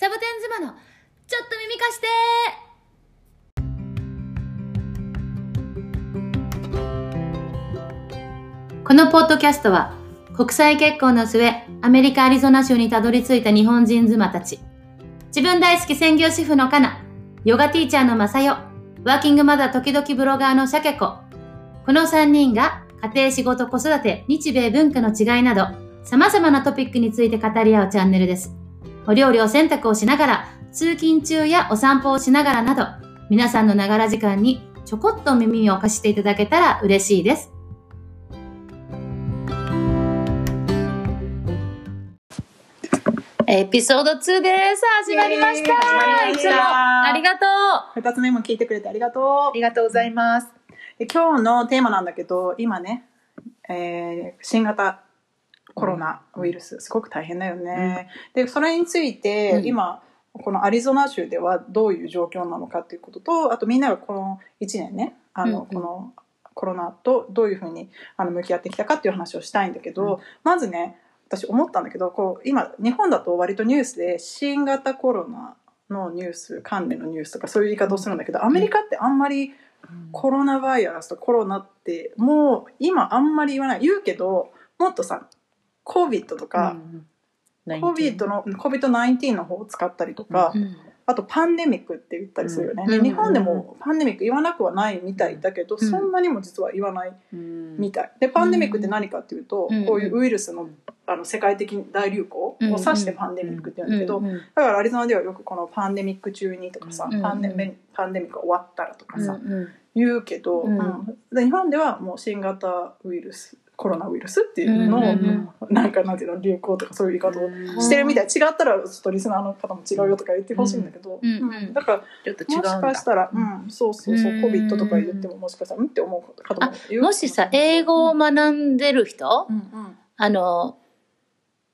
サボテン妻のちょっと耳貸して。このポッドキャストは国際結婚の末アメリカ・アリゾナ州にたどり着いた日本人妻たち。自分大好き専業主婦のカナヨガティーチャーのマサヨワーキングマザー時々ブロガーのシャケコこの3人が家庭仕事子育て日米文化の違いなど様々なトピックについて語り合うチャンネルです。お料理を洗濯をしながら通勤中やお散歩をしながらなど皆さんのながら時間にちょこっと耳を貸していただけたら嬉しいですエピソード2です。始まりました。イエーイ始まりましたいつもありがとう。二つ目も聞いてくれてありがとありがとうございます。う。今日のテーマなんだけど、今ね、えー新型コロナウイルス、すごく大変だよね。で、それについて、うん。今、このアリゾナ州ではどういう状況なのかっていうことと、あとみんながこの1年ね、あの、このコロナとどういうふうにあの向き合ってきたかっていう話をしたいんだけど、まずね、私思ったんだけど、こう、今、日本だと割とニュースで新型コロナのニュース、関連のニュースとかそういう言い方をするんだけど、アメリカってあんまりコロナバイラスとコロナってもう今あんまり言わない。言うけど、もっとさ、COVID とか、COVID の、COVID-19 の。方を使ったりとか、あとパンデミックって言ったりするよね。うん。で日本でもパンデミック言わなくはないみたいだけど、ん。そんなにも実は言わないみみたい。で、パンデミックって何かっていうと、うんこういうウイルスのあの世界的大流行を指してパンデミックって言うんだけど、うんうんだからアリゾナではよくこのパンデミック中にとかさ、うんパンデミパンデミックが終わったらとかさ、うんうん。言うけど、日本ではもう新型ウイルスコロナウイルスっていうのを、なんかなんていうの流行とかそういう言い方をしてるみたい、違ったらちょっとリスナーの方も違うよとか言ってほしいんだけど、だからちょっと違もしうんだ。かしたら、うん、そうそうそううん COVID とか言ってももしかしたらうんって思う方もいるも。しさ、英語を学んでる人、うんうんあの、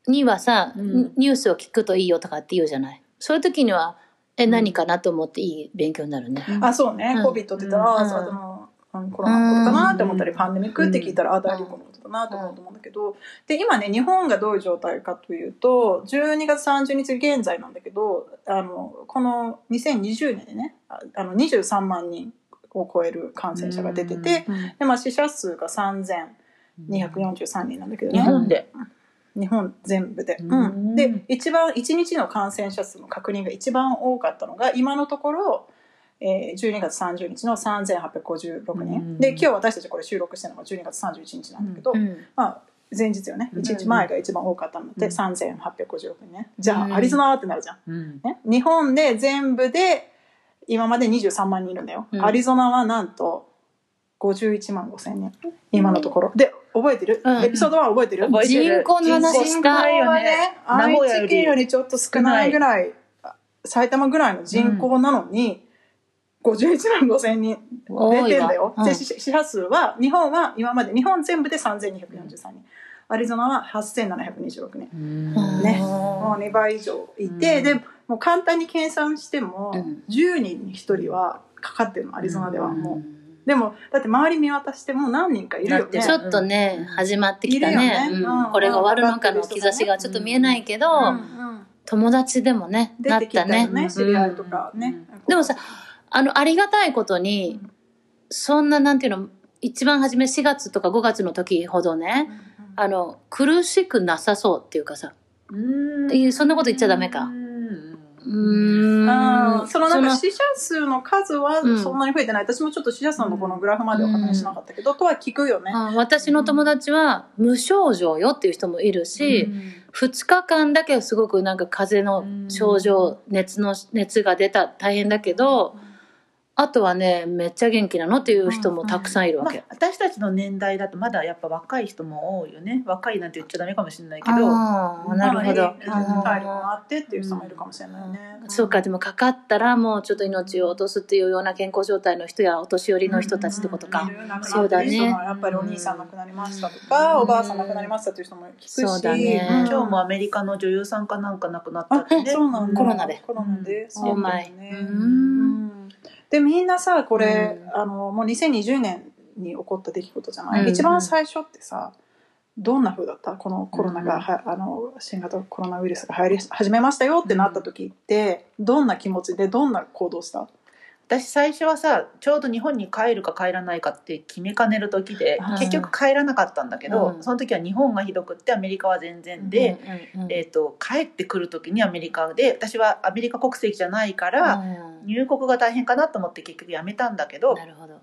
にはさ、うん。ニュースを聞くといいよとかって言うじゃない？そういう時には、え、何かなと思っていい勉強になるね？あそうね、うん。COVID って言ったら、うんコロナのことかなって思ったり、うん。パンデミックって聞いたら、あ大流行のだなと思うと思うんだけど、で今ね日本がどういう状態かというと12月30日現在なんだけどあのこの2020年でねああの23万人を超える感染者が出てて、でまあ、死者数が3243人なんだけどね。日本で？日本全部で、うん。うん。で一番1日の感染者数の確認が一番多かったのが今のところ、えー、12月30日の3856人、うん。で今日私たちこれ収録してるのが12月31日なんだけど、うんまあ前日よね。うん。1日前が一番多かったので、うん。3856人ねじゃあ、うんアリゾナはってなるじゃん、うん。ね、日本で全部で今まで23万人いるんだよ、うん。アリゾナはなんと51万5千人。今のところ。で覚えてる、うん。エピソードは覚えてる？覚えてる。人口の話。人した。口はね、名古屋より。愛知県よりちょっと少ないぐらい、埼玉ぐらいの人口なのに、51万5千人出てんだよ。死死者数は、日本は今まで、日本全部で3243人。アリゾナは8726人。うんね。もう2倍以上いて、うんで、もう簡単に計算しても、うん10人に1人はかかってるの、アリゾナでは。うんもう。でも、だって周り見渡しても何人かいるよね。ちょっとね、始まってきたね。これが終わるのかの兆しがちょっと見えないけど、友達でもね、な出ってたね、知り合いとかね。でもさ、あの、ありがたいことに、そんな、なんていうの、一番初め4月とか5月の時ほどね、あの、苦しくなさそうっていうかさ、うん。っていうそんなこと言っちゃダメか。うん。うーん。あーそのなんかそ死者数の数はうん。そんなに増えてない、私もちょっと死者数のこのグラフまでは確認しなかったけど、とは聞くよね。あ私の友達は無症状よっていう人もいるし、2日間だけすごくなんか風邪の症状、熱の熱が出た大変だけど、あとはねめっちゃ元気なのっていう人もたくさんいるわけ。まあ、私たちの年代だとまだやっぱ若い人も多いよね。若いなんて言っちゃダメかもしれないけど。なるほど。まあ体力もあってっていう人もいるかもしれないね。そうかでもかかったらもうちょっと命を落とすっていうような健康状態の人やお年寄りの人たちってことか。そうだね。やっぱりお兄さん亡くなりましたとか、うん。おばあさん亡くなりましたっていう人も聞くし、そうだね。うん今日もアメリカの女優さんかなんか亡くなったあってね。そうなんだ。コロナで。コロナで、うんそうだよね。うんうんでみんなさこれ、うん。あのもう2020年に起こった出来事じゃない、うん一番最初ってさどんな風だった？このコロナがは、あの新型コロナウイルスが流行り始めましたよってなった時って、どんな気持ちでどんな行動した？私最初はさちょうど日本に帰るか帰らないかって決めかねる時ではい。結局帰らなかったんだけど、うん。その時は日本がひどくってアメリカは全然で、うんうんうん。えー、と帰ってくる時にアメリカで私はアメリカ国籍じゃないから、うん。入国が大変かなと思って結局やめたんだけどなるほど。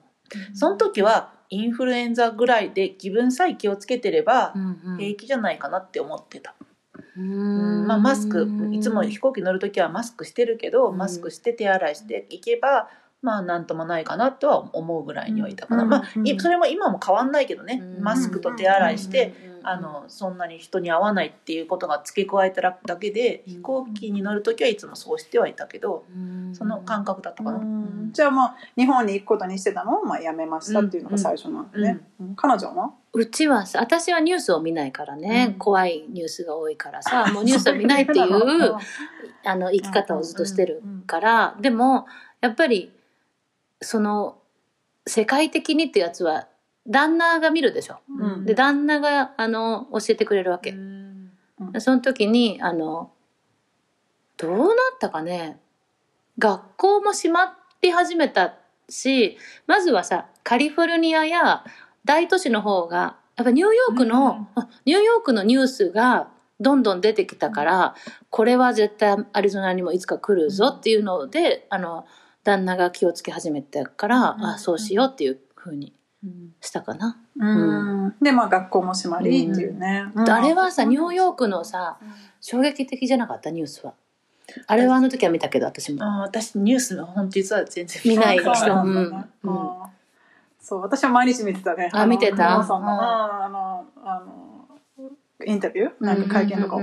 その時はインフルエンザぐらいで自分さえ気をつけてればうんうん。平気じゃないかなって思ってた、うんまあ、マスクいつも飛行機乗る時はマスクしてるけどうん。マスクして手洗いしていけばまあなんともないかなとは思うぐらいにはいたかな、うんまあうんいそれも今も変わんないけどね。うん。マスクと手洗いして、うんあのそんなに人に会わないっていうことが付け加えただけでうん。飛行機に乗る時はいつもそうしてはいたけどうん。その感覚だったかな。うん。じゃあまあ日本に行くことにしてたの？をまあやめましたっていうのが最初なん。だね、うん。彼女は？うちはさ私はニュースを見ないからね、うん。怖いニュースが多いからさ もうニュースを見ないっていうあの生き方をずっとしてるから、でもやっぱりその世界的にってやつは旦那が見るでしょ。うん。で旦那があの教えてくれるわけ。でその時にあのどうなったかね。学校も閉まり始めたしまずはさカリフォルニアや大都市の方がやっぱニューヨークの、うん。あニューヨークのニュースがどんどん出てきたから、これは絶対アリゾナにもいつか来るぞっていうので、あの旦那が気をつけ始めたから、うん。あそうしようっていうふうにしたかな。うん。でまあ学校も閉まりっていうね、うん。あれはさニューヨークのさ衝撃的じゃなかった？ニュースは。あれはあの時は見たけど私も。あー私ニュース本当実は全然見ない。そう人うん。うん。そう私は毎日見てたね。あ見てた？あのあのインタビュー？なんか会見とかを。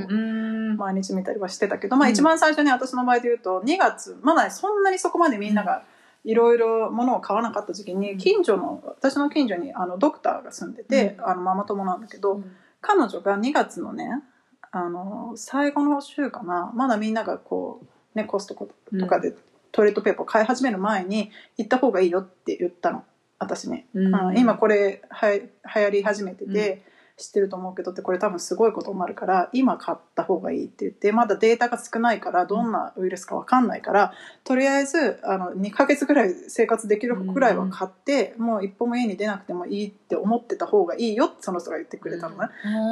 毎日見たりはしてたけど、まあうん。一番最初に私の場合で言うと2月まだそんなにそこまでみんながいろいろ物を買わなかった時期に近所の私の近所にあのドクターが住んでて、あのママ友なんだけど、彼女が2月のねあの最後の週かなまだみんながこうねコストコとかでトイレットペーパーを買い始める前に行った方がいいよって言ったの。私に、うん。うん今これは流行り始めてて、知ってると思うけどってこれ多分すごいことになるから今買った方がいいって言ってまだデータが少ないからどんなウイルスか分かんないからとりあえずあの2ヶ月ぐらい生活できるぐらいは買って、もう一歩も家に出なくてもいいって思ってた方がいいよってその人が言ってくれたの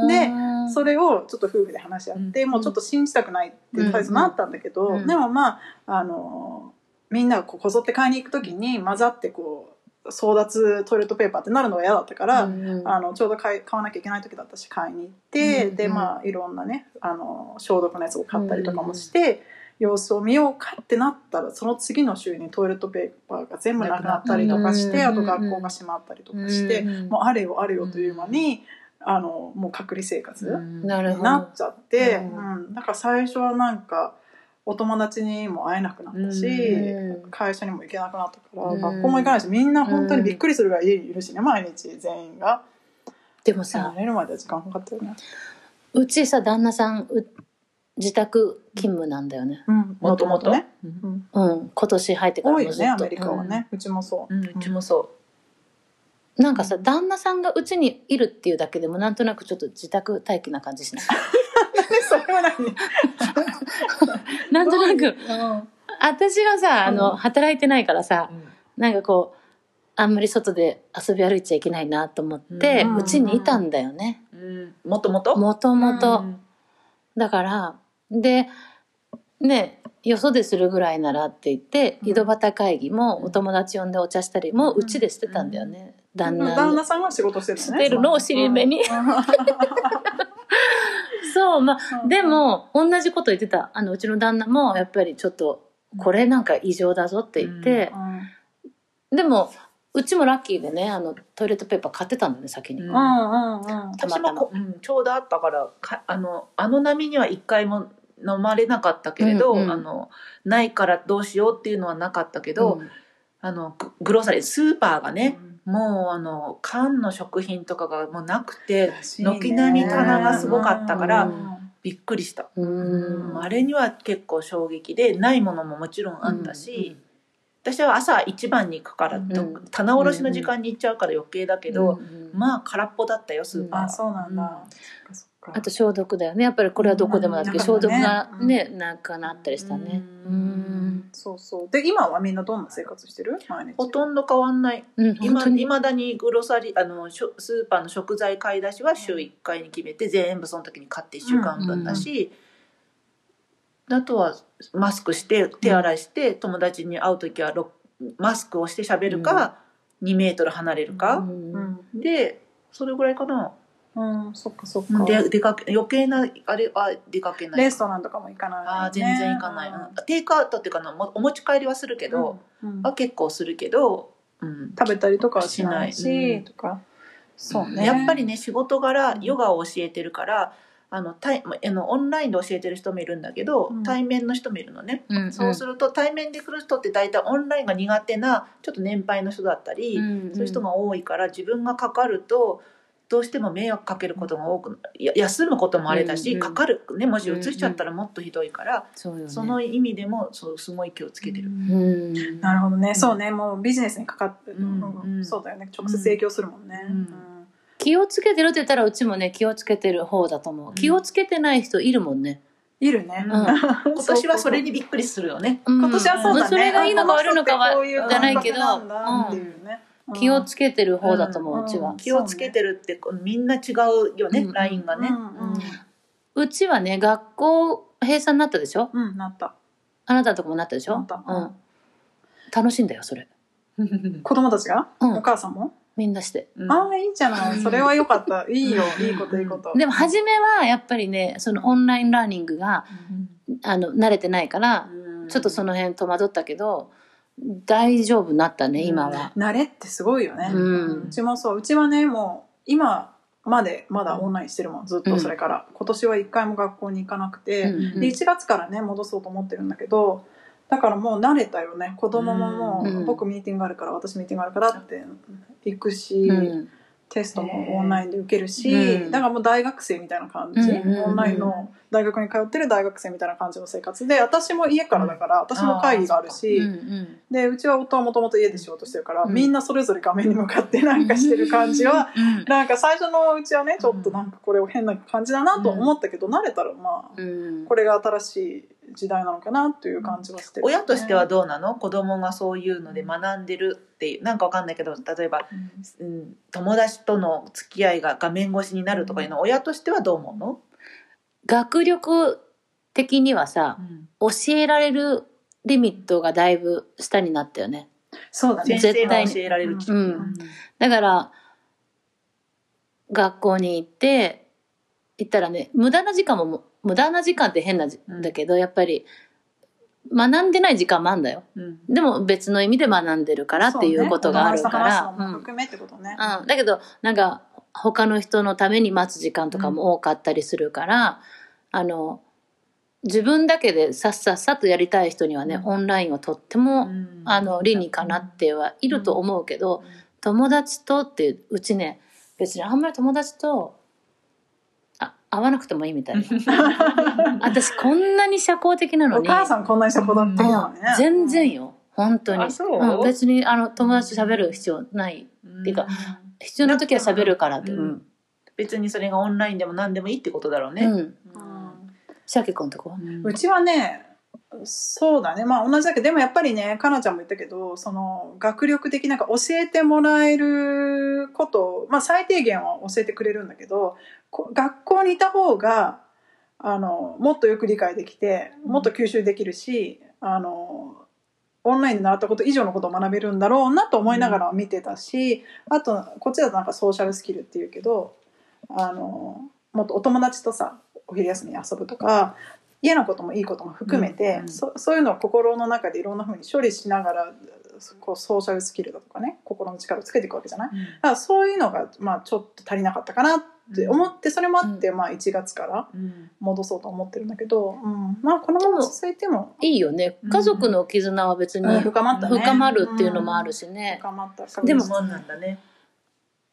ね。でそれをちょっと夫婦で話し合って、うん。もうちょっと信じたくないってとりあえずなったんだけど、うん。でもまああのみんながこうこぞって買いに行く時に混ざってこう争奪トイレットペーパーってなるのが嫌だったから、あのちょうど買い買わなきゃいけない時だったし買いに行って、うんでまあいろんなねあの消毒のやつを買ったりとかもして、様子を見ようかってなったらその次の週にトイレットペーパーが全部なくなったりとかして、うんあと学校が閉まったりとかして、もうあれよあれよという間に、あのもう隔離生活。なるほど。なっちゃって、ううん。だから最初はなんかお友達にも会えなくなったし、うん。会社にも行けなくなったから、うん。学校も行かないしみんな本当にびっくりするぐらい家にいるしね毎日全員がでもさ慣、れるまでは時間かかったよね、うちさ旦那さんう自宅勤務なんだよね。うん、もともと？ね、うん。今年入ってから多いもずっと。よねアメリカはね、うちもそう、うちもそう。んなんかさ旦那さんがうちにいるっていうだけでもなんとなくちょっと自宅待機な感じしない？それは何？なんとなく。うん。私はさあの、うん。働いてないからさうなんかこうあんまり外で遊び歩いちゃいけないなと思ってうち、にいたんだよね。うん。もともともともと、うん。だからでねよそでするぐらいならって言って、うん。井戸端会議もお友達呼んでお茶したりもうちでしてたんだよね、旦那旦の那さんは仕事してるのね。してるのを尻目に うんそうまあうんでも同じこと言ってた。あのうちの旦那もやっぱりちょっとこれなんか異常だぞって言って、でもうちもラッキーでねあのトイレットペーパー買ってたんだよね先に、うんうんうん。うんたまたま。私もこ、うん、ちょうどあったからかあのあの波には一回も飲まれなかったけれど、うんうん。あのないからどうしようっていうのはなかったけど、うん。あのググローサリースーパーがね、もうあの缶の食品とかがもうなくて軒並み棚がすごかったからうん。びっくりした、うん。あれには結構衝撃でないものももちろんあったし、私は朝一番に行くから、うん棚卸しの時間に行っちゃうから余計だけど、うんまあ空っぽだったよスーパーは、あそうなんだ、あと消毒だよね。やっぱりこれはどこでもだけど、うん消毒がうん。ねなんかなったりしたね。ううん。んそうそう。で今はみんなどんな生活してる？毎日。ほとんど変わんない。うん本今いまだにグロサリーあのしょスーパーの食材買い出しは週1回に決めて全部その時に買って1週間分だし、あとはマスクして手洗いして、友達に会う時はろマスクをして喋るか、2メートル離れるうか、ん。でそれぐらいかな、うん、そっかそっか。で出かけ余計なあれは出かけない。レストランとかも行かない、ね、あー全然行かない、うん。テイクアウトっていうかなもお持ち帰りはするけど、うんうん。は結構するけど、うん、食べたりとかはしないししない。うん。とか。そうね。やっぱりね仕事柄うんヨガを教えてるからあの対あのオンラインで教えてる人もいるんだけど、うん。対面の人もいるのね、うんそうすると対面で来る人って大体オンラインが苦手なちょっと年配の人だったり、うん。そういう人が多いから自分がかかるとどうしても迷惑かけることが多くや休むこともあれだし、うんうんかかる。ねもし移しちゃったらもっとひどいから、そうよね。その意味でもそうすごい気をつけてる。うん。なるほどね、ん。そうね。もうビジネスにかかってる、うんうんうん。そうだよね。直接影響するもんね、うん。うん。気をつけてるって言ったらうちもね気をつけてる方だと思う。気をつけてない人いるもんね、いるね、うん。う ん今年はそれにびっくりするよね。うん今年はそうだね。それがいいのか悪いのかはじゃないけど感覚なんだっていうね。うん気をつけてる方だと思う、うんうちは、うん気をつけてるってみんな違うよね、うん。ラインがね。うんうん。うちはね学校閉鎖になったでしょ？うん。なったあなたのとこもなったでしょ？なった。うん、楽しいんだよそれ。子供たちが、うん。お母さんも、みんなして。うん。ああいいじゃない。それはよかった。いいよ。いいこといいこと。でも初めはやっぱりねそのオンラインラーニングがあの慣れてないからちょっとその辺戸惑ったけど大丈夫になったね今は、慣れってすごいよね、うん。うちもそううちはねもう今までまだオンラインしてるもんずっとそれから、今年は一回も学校に行かなくて、うんで1月からね戻そうと思ってるんだけどだからもう慣れたよね。子供ももう、うん。僕ミーティングあるから私ミーティングあるからって行くし、うんテストもオンラインで受けるし、うん。だからもう大学生みたいな感じ、うんうんうんオンラインの大学に通ってる大学生みたいな感じの生活で私も家からだから私も会議があるし、うんうんでうちは夫はもともと家で仕事してるから、うん。みんなそれぞれ画面に向かってなんかしてる感じは、うんなんか最初のうちはねちょっとなんかこれを変な感じだなと思ったけど、慣れたらまあうん。これが新しい時代なのかなという感じはしてる、親としてはどうなの？子供がそういうので学んでるっていうなんかわかんないけど例えば、うん、友達との付き合いが画面越しになるとかいうの親としてはどう思うの、学力的にはさ教えられるリミットがだいぶ下になったよね。そうだね。絶対教えられるうん。だから学校に行って行ったらね無駄な時間もも無駄な時間って変なん。だけど、やっぱり学んでない時間もあるんだよ。うん。でも別の意味で学んでるからっていうことがあるかそうね含めってことね、うん、だけどなんか他の人のために待つ時間とかも多かったりするから、あの自分だけでさっさっさとやりたい人にはね、うん。オンラインはとっても、うん。あの理にかなってはいると思うけど、友達とってうちね別にあんまり友達とあ会わなくてもいいみたいな。私こんなに社交的なのおに母さんこんなに社交的なのね、うん全然よ。本当に。あそう？うん別にあの友達と喋る必要ないっていうか必要な時は喋るからって。別にそれがオンラインでも何でもいいってことだろうね、うん。うん。シャケ君とこは？うちはねそうだね。まあ同じだけどでもやっぱりねかなちゃんも言ったけどその学力的なんか教えてもらえることをまあ最低限は教えてくれるんだけどこ学校にいた方があのもっとよく理解できてもっと吸収できるしあのオンラインで習ったこと以上のことを学べるんだろうなと思いながら見てたし、あとこっちだとなんかソーシャルスキルっていうけどあのもっとお友達とさお昼休みに遊ぶとか嫌なこともいいことも含めて、うんうんそそういうのを心の中でいろんなふうに処理しながらこうソーシャルスキルだとかね心の力をつけていくわけじゃない？だからそういうのが、まあ、ちょっと足りなかったかなって思ってそれもあって、まあ、1月からうん。戻そうと思ってるんだけど、うん、まあこのまま続いてもいいよね。家族の絆は別にうん深まったね。深まるっていうのもあるしね、深まったでもそういうもんなんだね。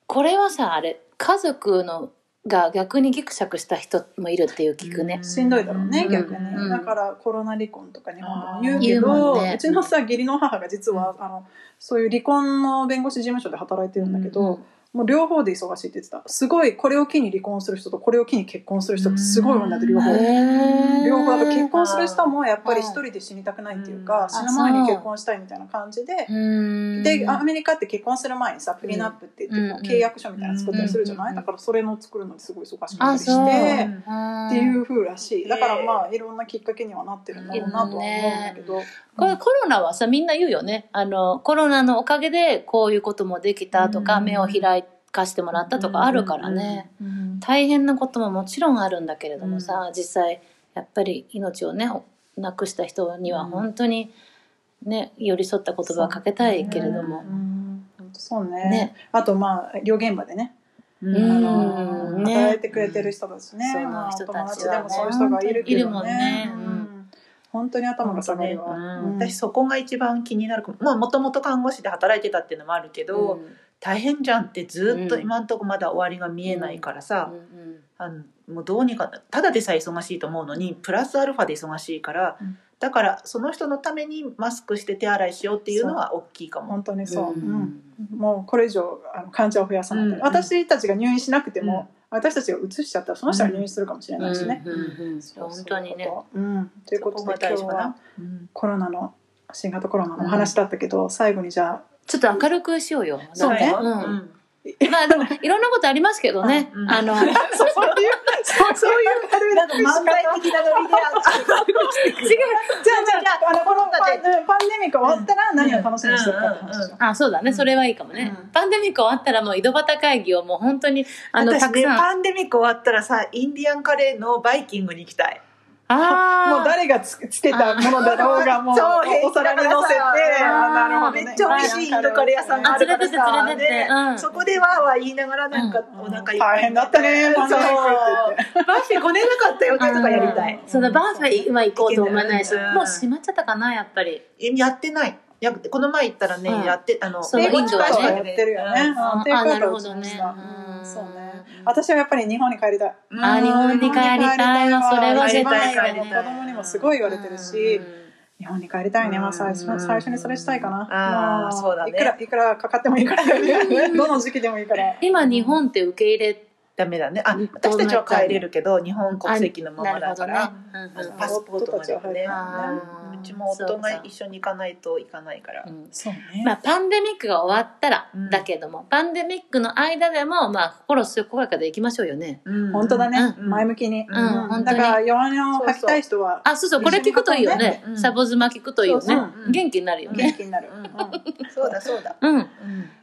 これはさあれ家族のが逆にギクシャクした人もいるっていう聞くね。しんどいだろうね、うん。逆に、うん。だからコロナ離婚とか日本でも言う言うけどもんね。うちのさ義理の母が実は、あのそういう離婚の弁護士事務所で働いてるんだけど、もう両方で忙しいって言ってた。すごいこれを機に離婚する人とこれを機に結婚する人がすごい多いんだって両方。両方だから結婚する人もやっぱり一人で死にたくないっていうか、うん。死ぬ前に結婚したいみたいな感じで、うんでアメリカって結婚する前にさプリナップって言って契約書みたいなの作ったりするじゃない、うん。だからそれの作るのにすごい忙しかったあ、りしてっていう風らしい。だからまあいろんなきっかけにはなってるんだろうなとは思うんだけど、これコロナはさ、みんな言うよね。あの、コロナのおかげでこういうこともできたとか、うん。目を開かしてもらったとかあるからね。うん大変なことももちろんあるんだけれどもさ、実際、やっぱり命をね、亡くした人には本当にね、寄り添った言葉をかけたいけれどうも。そうね。ね。あとまあ医療現場でね。うん。うんあ働いてくれてる人たちね、そのまあ、人おたちはね友達でもそういう人がいるけどね。いるもんね。ううん。ん本当に頭が下がるわ、うん。私そこが一番気になるまあもともと看護師で働いてたっていうのもあるけど、うん大変じゃんってずっとうん。今んとこまだ終わりが見えないからさ、うんあのもうどうにかただでさえ忙しいと思うのにプラスアルファで忙しいから、うん。だからその人のためにマスクして手洗いしようっていうのは大きいかも。本当にそう、ううん。んもうこれ以上あの患者を増やさない、うん私たちが入院しなくても、私たちが移しちゃったらその人が入院するかもしれないしね、本当にね。うん、ということで今日はコロナの新型コロナのお話だったけど、最後にじゃあちょっと明るくしようよ。そうねなんかうんうんまあでも、いろんなことありますけどね。うんあの、そういうそうそういう軽いなんか漫才的なノリで違う。じゃあじゃああのこのパンデミック終わったら何を楽しみにしてるかあ、そうだね。それはいいかもね。うんパンデミック終わったらもう井戸端会議をもう本当に、あの、たくさん。パンデミック終わったらさインディアンカレーのバイキングに行きたい。もう誰がつつけたものだろうが もうお皿に乗せて。ああなるほどね。めっちゃ美味しいインドカレー屋さんがあるからさ。あ連れてって連れてって。うん。ねそこでわーわー言いながらなんかうん。お腹いっぱい。大変だったね。パンデミックって言ってバッフェ来れなかったよねとかやりたい。そのバーフェは行こうと思わないし、うんもう閉まっちゃったかな、やっぱり。やってない。やこの前行ったらね、うん。やってあのインドはね。やってるよね。あなるほどねそうね。私はやっぱり日本に帰りたい。うんあ日本に帰りたいわそれは絶対子供にもすごい言われてるし、日本に帰りたいね。まあ最初うん最初にそれしたいかな。あーまそうだねいくらいくらかかってもいいから、どの時期でもいいから。今日本って受け入れダメだね。あ、私たちは帰れるけど、日本国籍のままだから、ねうんうんパスポートまではね。うちも夫が一緒に行かないといかないからう。んそうね。まあ、パンデミックが終わったら、うんだけども、パンデミックの間でも、まあ、心健やかでいきましょうよね。うん本当だね。うん前向きに。うんだから弱音を吐きたい人はあ、そうそう、これ聞くといいよねう。んサボズマ聞くといいよねそうそう。元気になるよ元ね。気になる。うんうんそうだそうだ。うん。うん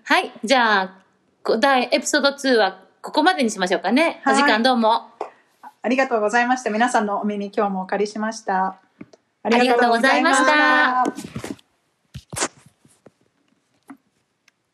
はい。じゃあ、こ第エピソード2はここまでにしましょうかね。おはい時間どうも。ありがとうございました。皆さんのお耳今日もお借りしましたありがとうございました